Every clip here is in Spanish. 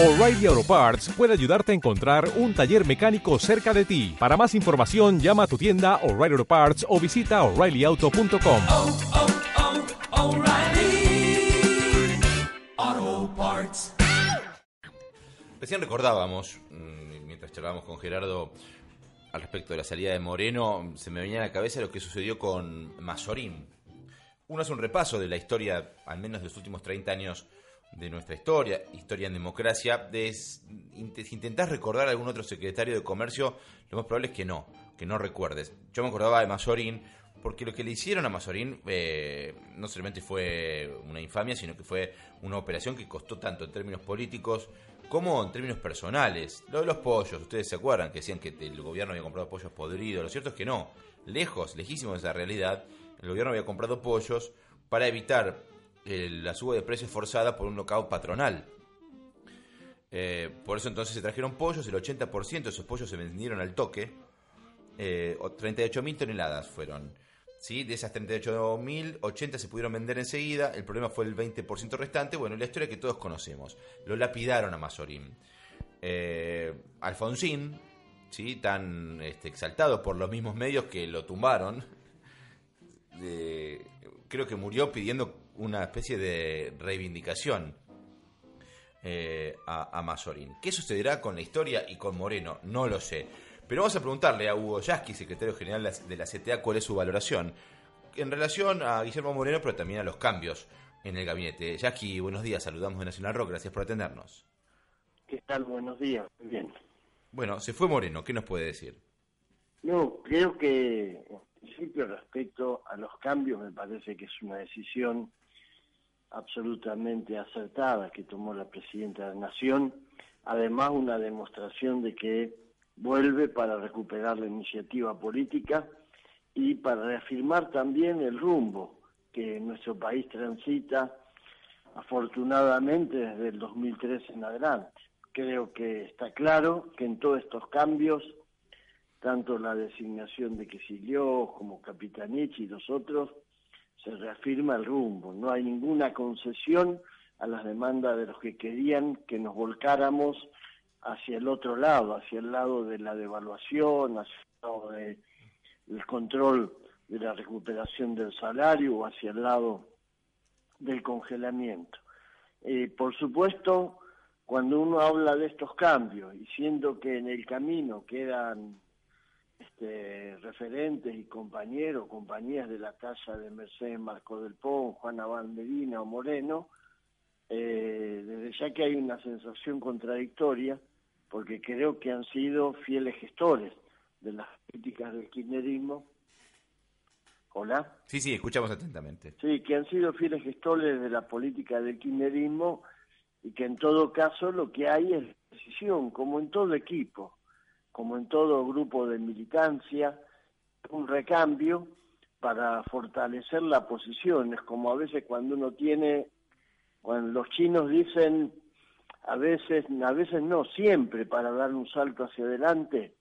O'Reilly Auto Parts puede ayudarte a encontrar un taller mecánico cerca de ti. Para más información, llama a tu tienda O'Reilly Auto Parts o visita oreillyauto.com. oh, oh, O'Reilly Auto Parts. Recién recordábamos, mm, mientras charlábamos con Gerardo al respecto de la salida de Moreno, se me venía a la cabeza lo que sucedió con Mazorín. Uno hace un repaso de la historia, al menos de los últimos 30 años de nuestra historia, historia en democracia, de s- int- si intentás recordar a algún otro secretario de comercio, lo más probable es que no, que no recuerdes. Yo me acordaba de Mazorín, porque lo que le hicieron a Mazorín eh, no solamente fue una infamia, sino que fue una operación que costó tanto en términos políticos como en términos personales. Lo de los pollos, ustedes se acuerdan que decían que el gobierno había comprado pollos podridos, lo cierto es que no, lejos, lejísimo de esa realidad, el gobierno había comprado pollos para evitar la suba de precios forzada por un knockout patronal. Eh, por eso entonces se trajeron pollos, el 80% de esos pollos se vendieron al toque, eh, o 38.000 toneladas fueron. ¿sí? De esas 38.000, 80 se pudieron vender enseguida, el problema fue el 20% restante, bueno, la historia que todos conocemos. Lo lapidaron a Mazorín. Eh, Alfonsín, ¿sí? tan este, exaltado por los mismos medios que lo tumbaron, creo que murió pidiendo una especie de reivindicación eh, a, a Mazorín. ¿Qué sucederá con la historia y con Moreno? No lo sé. Pero vamos a preguntarle a Hugo Yasky, secretario general de la- CTA, cuál es su valoración en relación a Guillermo Moreno, pero también a los cambios en el gabinete. Yasky, buenos días, saludamos de Nacional Rock, gracias por atendernos. ¿Qué tal? Buenos días. Muy bien. Bueno, se fue Moreno, ¿qué nos puede decir? No, creo que en principio respecto a los cambios me parece que es una decisión absolutamente acertada que tomó la presidenta de la Nación, además una demostración de que vuelve para recuperar la iniciativa política y para reafirmar también el rumbo que nuestro país transita afortunadamente desde el 2003 en adelante. Creo que está claro que en todos estos cambios tanto la designación de Quesilió como Capitanich y los otros, se reafirma el rumbo. No hay ninguna concesión a las demandas de los que querían que nos volcáramos hacia el otro lado, hacia el lado de la devaluación, hacia el lado del control de la recuperación del salario o hacia el lado del congelamiento. Eh, por supuesto, cuando uno habla de estos cambios y siendo que en el camino quedan este, referentes y compañeros, compañías de la talla de Mercedes Marco del Pon, Juana Banderina o Moreno, eh, desde ya que hay una sensación contradictoria, porque creo que han sido fieles gestores de las políticas del kirchnerismo. Hola. Sí, sí, escuchamos atentamente. Sí, que han sido fieles gestores de la política del kirchnerismo y que en todo caso lo que hay es decisión, como en todo equipo, como en todo grupo de militancia, un recambio para fortalecer la posición. Es como a veces cuando uno tiene, cuando los chinos dicen, a veces, a veces no, siempre para dar un salto hacia adelante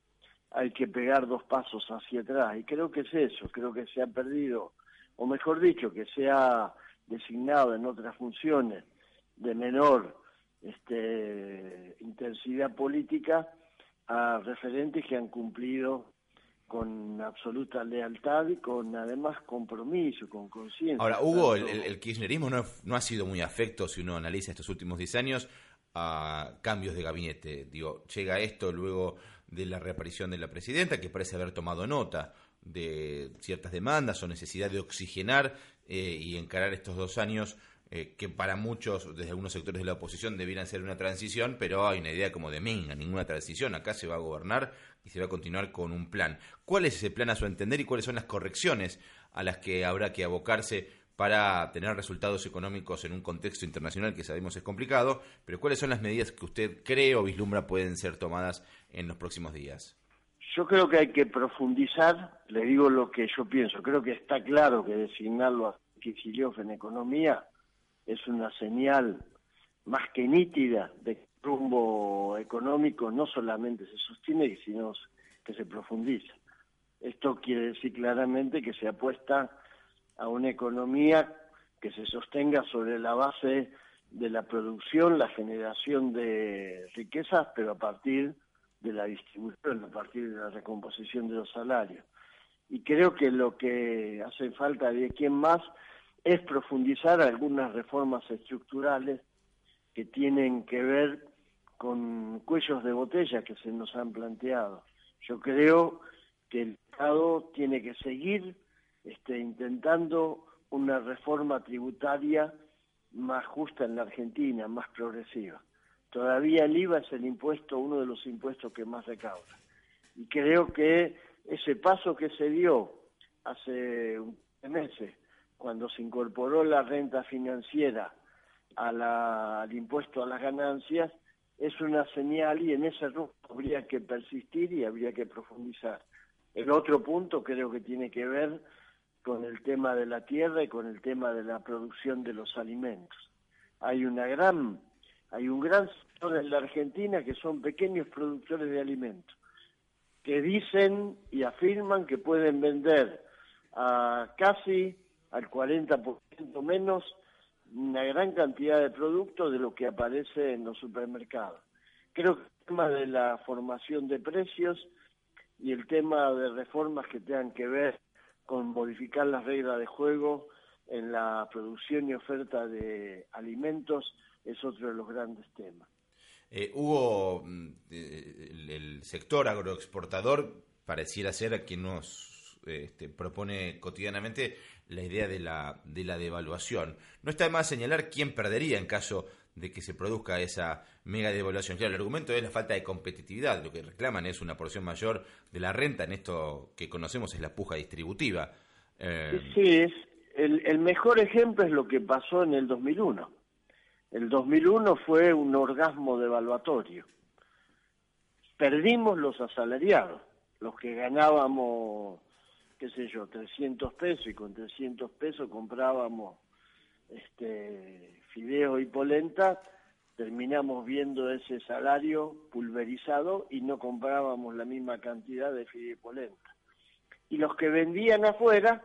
hay que pegar dos pasos hacia atrás. Y creo que es eso, creo que se ha perdido, o mejor dicho, que se ha designado en otras funciones de menor este, intensidad política a referentes que han cumplido con absoluta lealtad y con además compromiso, con conciencia. Ahora, Hugo, el, kirchnerismo no, no ha sido muy afecto, si uno analiza estos últimos 10 años, a cambios de gabinete. Digo, llega esto luego de la reaparición de la presidenta, que parece haber tomado nota de ciertas demandas o necesidad de oxigenar eh, y encarar estos dos años eh, que para muchos, desde algunos sectores de la oposición, debieran ser una transición, pero hay una idea como de menga, ninguna transición. Acá se va a gobernar y se va a continuar con un plan. ¿Cuál es ese plan a su entender y cuáles son las correcciones a las que habrá que abocarse para tener resultados económicos en un contexto internacional que sabemos es complicado? Pero ¿cuáles son las medidas que usted cree o vislumbra pueden ser tomadas en los próximos días? Yo creo que hay que profundizar, le digo lo que yo pienso, creo que está claro que designarlo a Kicillof en economía es una señal más que nítida de que el rumbo económico no solamente se sostiene, sino que se profundiza. Esto quiere decir claramente que se apuesta a una economía que se sostenga sobre la base de la producción, la generación de riquezas, pero a partir de la distribución, a partir de la recomposición de los salarios. Y creo que lo que hace falta de quien más es profundizar algunas reformas estructurales que tienen que ver con cuellos de botella que se nos han planteado. Yo creo que el Estado tiene que seguir este, intentando una reforma tributaria más justa en la Argentina, más progresiva. Todavía el IVA es el impuesto, uno de los impuestos que más recauda. Y creo que ese paso que se dio hace meses, cuando se incorporó la renta financiera al impuesto a las ganancias, es una señal y en ese rumbo habría que persistir y habría que profundizar. El otro punto creo que tiene que ver con el tema de la tierra y con el tema de la producción de los alimentos. Hay una gran, hay un gran sector en la Argentina que son pequeños productores de alimentos, que dicen y afirman que pueden vender a casi al 40% menos una gran cantidad de productos de lo que aparece en los supermercados. Creo que el tema de la formación de precios y el tema de reformas que tengan que ver con modificar las reglas de juego en la producción y oferta de alimentos es otro de los grandes temas. Eh, Hugo, mm, eh, el, sector agroexportador pareciera ser a quien nos este, propone cotidianamente la idea de la, de la devaluación. No está de más señalar quién perdería en caso de que se produzca esa mega devaluación. Claro, el argumento es la falta de competitividad. Lo que reclaman es una porción mayor de la renta. En esto que conocemos es la puja distributiva. Eh, sí, es, el, el mejor ejemplo es lo que pasó en el 2001. El 2001 fue un orgasmo devaluatorio. Perdimos los asalariados, los que ganábamos, qué sé yo, 300 pesos y con 300 pesos comprábamos este, fideo y polenta, terminamos viendo ese salario pulverizado y no comprábamos la misma cantidad de fideo y polenta. Y los que vendían afuera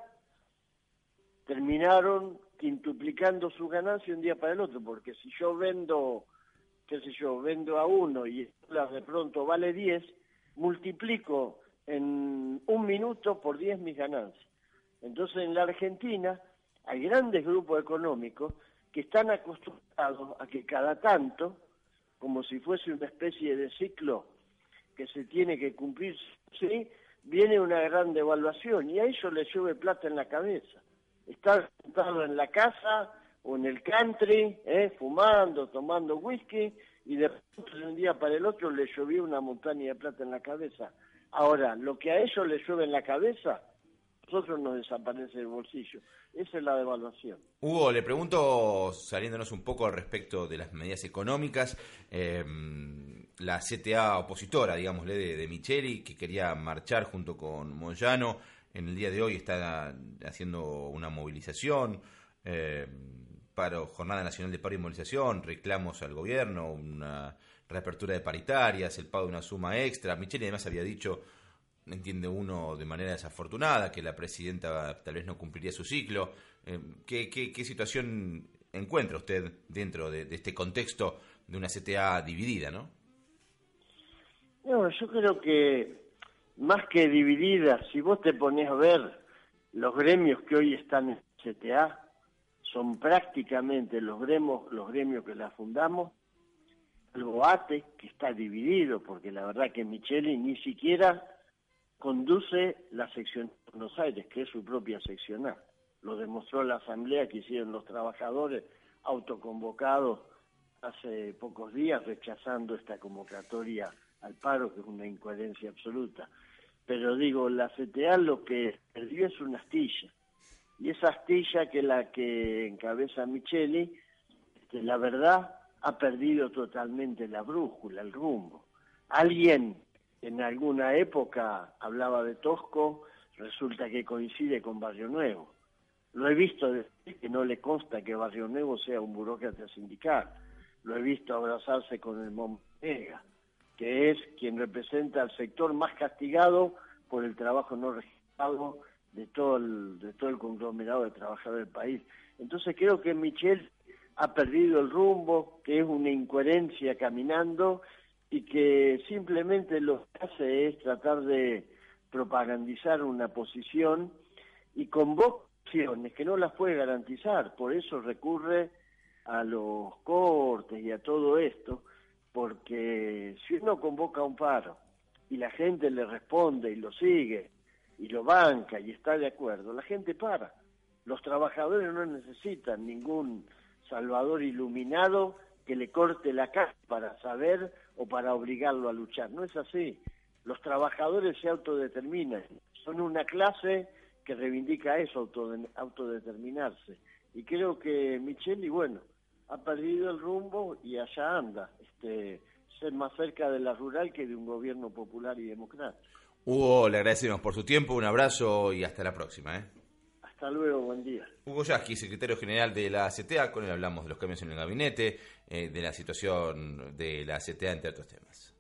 terminaron quintuplicando su ganancia un día para el otro, porque si yo vendo, qué sé yo, vendo a uno y de pronto vale 10, multiplico en un minuto por 10 mis ganancias. Entonces en la Argentina hay grandes grupos económicos que están acostumbrados a que cada tanto, como si fuese una especie de ciclo que se tiene que cumplir, ¿sí? viene una gran devaluación y a ellos les llueve plata en la cabeza. Están sentados en la casa o en el country, ¿eh? fumando, tomando whisky, y de pronto de un día para el otro les llovió una montaña de plata en la cabeza. Ahora, lo que a ellos les llueve en la cabeza, nosotros nos desaparece el bolsillo. Esa es la devaluación. Hugo, le pregunto, saliéndonos un poco al respecto de las medidas económicas, eh, la CTA opositora, digámosle, de, de, Micheli, que quería marchar junto con Moyano, en el día de hoy está haciendo una movilización, eh, paro, Jornada Nacional de Paro y Movilización, reclamos al gobierno, una reapertura de paritarias, el pago de una suma extra. Micheli además había dicho entiende uno de manera desafortunada, que la presidenta tal vez no cumpliría su ciclo. Eh, ¿qué, situación encuentra usted dentro de, este contexto de una CTA dividida, no? No, yo creo que más que dividida, si vos te pones a ver los gremios que hoy están en CTA, son prácticamente los gremios, los gremios que la fundamos, el BOATE, que está dividido, porque la verdad que Micheli ni siquiera conduce la sección de Buenos Aires, que es su propia seccional. Lo demostró la asamblea que hicieron los trabajadores autoconvocados hace pocos días rechazando esta convocatoria al paro, que es una incoherencia absoluta. Pero digo, la CTA lo que perdió es una astilla. Y esa astilla que la que encabeza Micheli, este, la verdad, ha perdido totalmente la brújula, el rumbo. Alguien en alguna época hablaba de Tosco, resulta que coincide con Barrio Nuevo. Lo he visto decir que no le consta que Barrio Nuevo sea un burócrata sindical. Lo he visto abrazarse con el Montega, que es quien representa al sector más castigado por el trabajo no registrado de todo el, de todo el conglomerado de trabajadores del país. Entonces creo que Michel ha perdido el rumbo, que es una incoherencia caminando y que simplemente lo que hace es tratar de propagandizar una posición y convoca acciones que no las puede garantizar, por eso recurre a los cortes y a todo esto, porque si uno convoca un paro y la gente le responde y lo sigue y lo banca y está de acuerdo, la gente para. Los trabajadores no necesitan ningún salvador iluminado que le corte la cara para saber o para obligarlo a luchar. No es así. Los trabajadores se autodeterminan. Son una clase que reivindica eso, autodeterminarse. Y creo que Micheli, bueno, ha perdido el rumbo y allá anda, este, ser más cerca de la rural que de un gobierno popular y democrático. Hugo, le agradecemos por su tiempo, un abrazo y hasta la próxima. ¿eh? Hasta luego, buen día. Hugo Yasky, secretario general de la CTA, con él hablamos de los cambios en el gabinete, eh, de la situación de la CTA, entre otros temas.